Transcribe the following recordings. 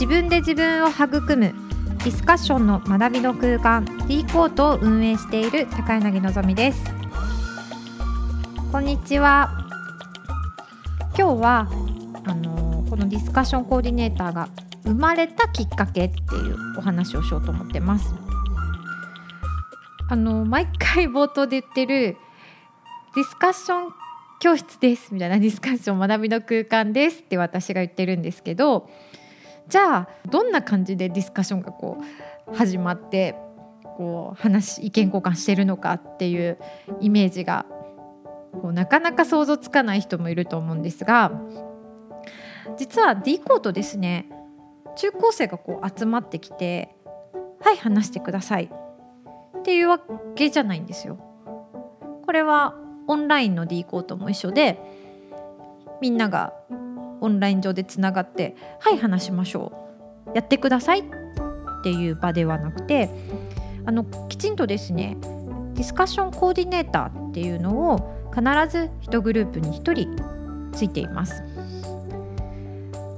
自分で自分を育むディスカッションの学びの空間 D コートを運営している高柳のぞみです。こんにちは。今日はあのこのディスカッションコーディネーターが生まれたきっかけっていうお話をしようと思ってます。あの毎回冒頭で言ってるディスカッション教室ですみたいなディスカッション学びの空間ですって私が言ってるんですけどじゃあどんな感じでディスカッションがこう始まってこう話意見交換してるのかっていうイメージがこうなかなか想像つかない人もいると思うんですが実は D コートですね中高生がこう集まってきて「はい話してください」っていうわけじゃないんですよ。これはオンラインの D コートも一緒でみんながオンライン上でつながって「はい話しましょう」やってくださいっていう場ではなくてあのきちんとですねディスカッションコーディネーターっていうのを必ず1グループに1人ついています。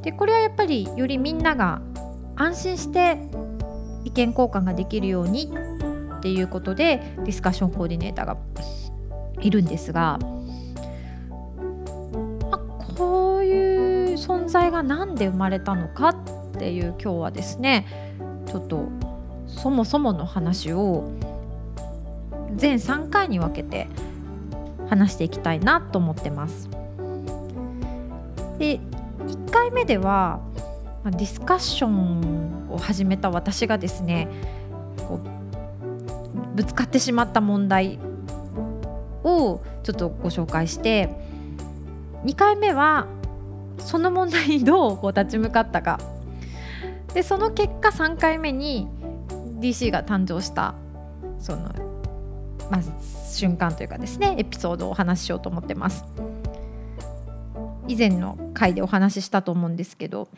でこれはやっぱりよりみんなが安心して意見交換ができるようにっていうことでディスカッションコーディネーターがいるんですが、存在が何で生まれたのかっていう今日はですねちょっとそもそもの話を全3回に分けて話していきたいなと思ってます。で1回目ではディスカッションを始めた私がですねこうぶつかってしまった問題をちょっとご紹介して2回目はその問題にどうこう立ち向かったかでその結果3回目に DC が誕生したその、まあ、瞬間というかですねエピソードをお話ししようと思ってます。以前の回でお話ししたと思うんですけど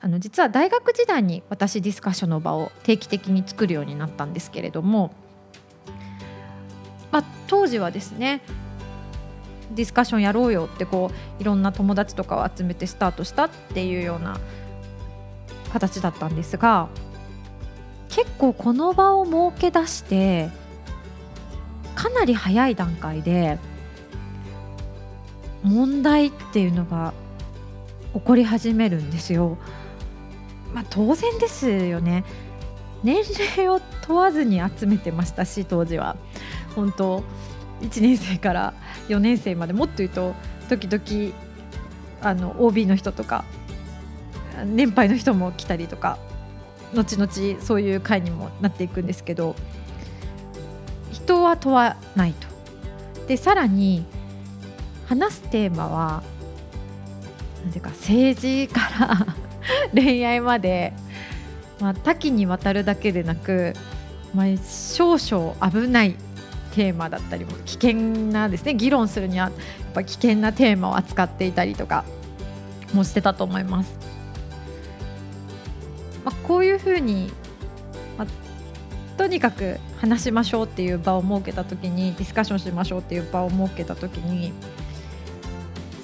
あの実は大学時代に私ディスカッションの場を定期的に作るようになったんですけれどもまあ、当時はですねディスカッションやろうよってこういろんな友達とかを集めてスタートしたっていうような形だったんですが結構この場を設け出してかなり早い段階で問題っていうのが起こり始めるんですよ。まあ、当然ですよね年齢を問わずに集めてましたし当時は本当1年生から4年生までもっと言うと時々あの OB の人とか年配の人も来たりとか後々そういう会にもなっていくんですけど人は問わないと。でさらに話すテーマは何ていうか政治から 恋愛まで、まあ、多岐にわたるだけでなく、まあ、少々危ないテーマだったりも危険なですね議論するにはやっぱ危険なテーマを扱っていたりとかもしてたと思います。まあ、こういうふうに、まあ、とにかく話しましょうっていう場を設けた時にディスカッションしましょうっていう場を設けた時に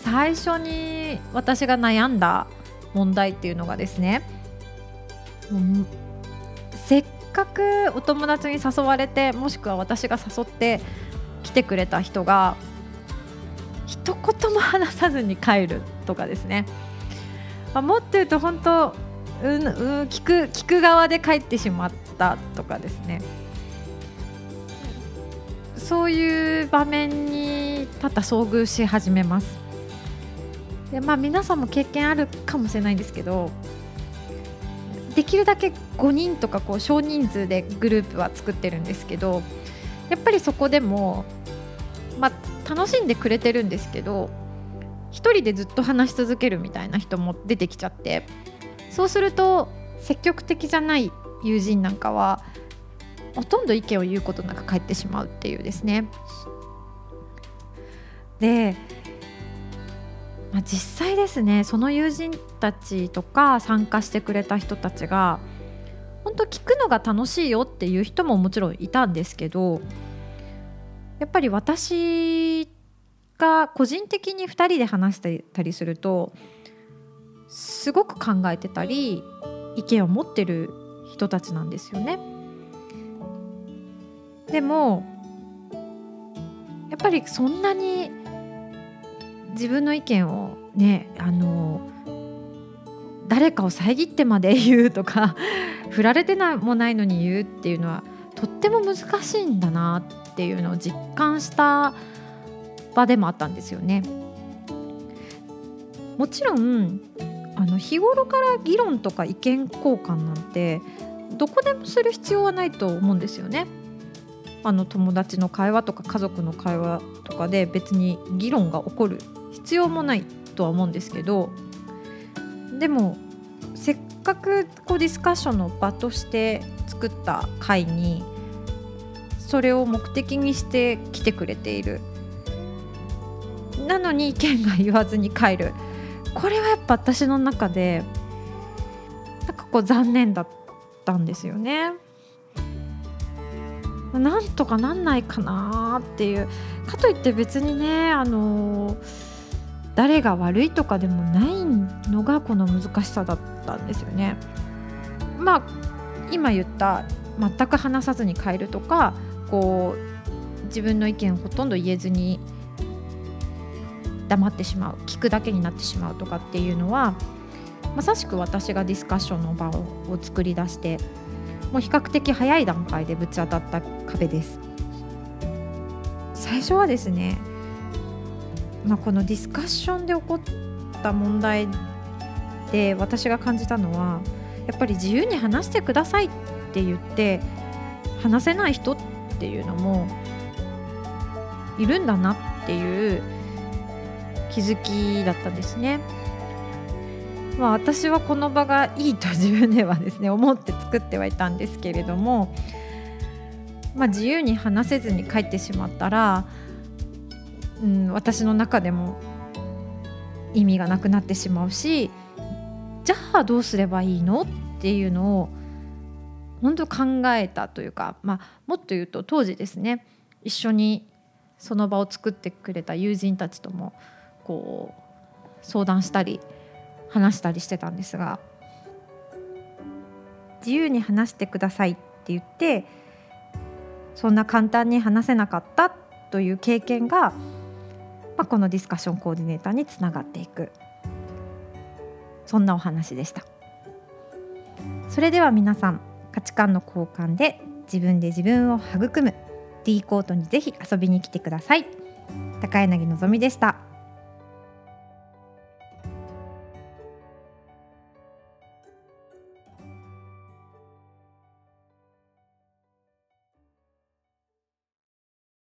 最初に私が悩んだ問題っていうのがですねせっかくお友達に誘われてもしくは私が誘って来てくれた人が一言も話さずに帰るとかですね、まあ、もっと言うと本当うん、うん、聞く聞く側で帰ってしまったとかですねそういう場面に多々遭遇し始めます。でまあ皆さんも経験あるかもしれないんですけどできるだけ5人とかこう少人数でグループは作ってるんですけどやっぱりそこでも、まあ、楽しんでくれてるんですけど1人でずっと話し続けるみたいな人も出てきちゃってそうすると積極的じゃない友人なんかはほとんど意見を言うことなく帰ってしまうっていうですね。でまあ、実際ですねその友人たちとか参加してくれた人たちが本当聞くのが楽しいよっていう人ももちろんいたんですけどやっぱり私が個人的に2人で話してたりするとすごく考えてたり意見を持ってる人たちなんですよね。でもやっぱりそんなに自分の意見をねあの誰かを遮ってまで言うとか 振られてなもないのに言うっていうのはとっても難しいんだなっていうのを実感した場でもあったんですよね。もちろんあの日頃から議論とか意見交換なんてどこでもする必要はないと思うんですよね。あの友達の会話とか家族の会話とかで別に議論が起こる必要もないとは思うんですけどでもせっかくこうディスカッションの場として作った会にそれを目的にして来てくれている。なのに意見が言わずに帰る。これはやっぱ私の中でなんかこう残念だったんですよね。なんとかなんないかなっていう。かといって別にねあの誰が悪いとかでもないのがこの難しさだったんですよね。まあ今言った全く話さずに変えるとかこう自分の意見をほとんど言えずに黙ってしまう聞くだけになってしまうとかっていうのはまさしく私がディスカッションの場を作り出してもう比較的早い段階でぶち当たった壁です最初はですね、まあ、このディスカッションで起こった問題で私が感じたのはやっぱり自由に話してくださいって言って話せない人っていうのもいるんだなっていう気づきだったんですね。まあ、私はこの場がいいと 自分ではですね思って作ってはいたんですけれども、まあ、自由に話せずに帰ってしまったら、うん、私の中でも意味がなくなってしまうしじゃあどうすればいいのっていうのを本当考えたというか、まあ、もっと言うと当時ですね一緒にその場を作ってくれた友人たちともこう相談したり話したりしてたんですが自由に話してくださいって言ってそんな簡単に話せなかったという経験が、まあ、このディスカッションコーディネーターにつながっていく。そんなお話でした。それでは皆さん価値観の交換で自分で自分を育む D コートにぜひ遊びに来てください。高柳のぞみでした。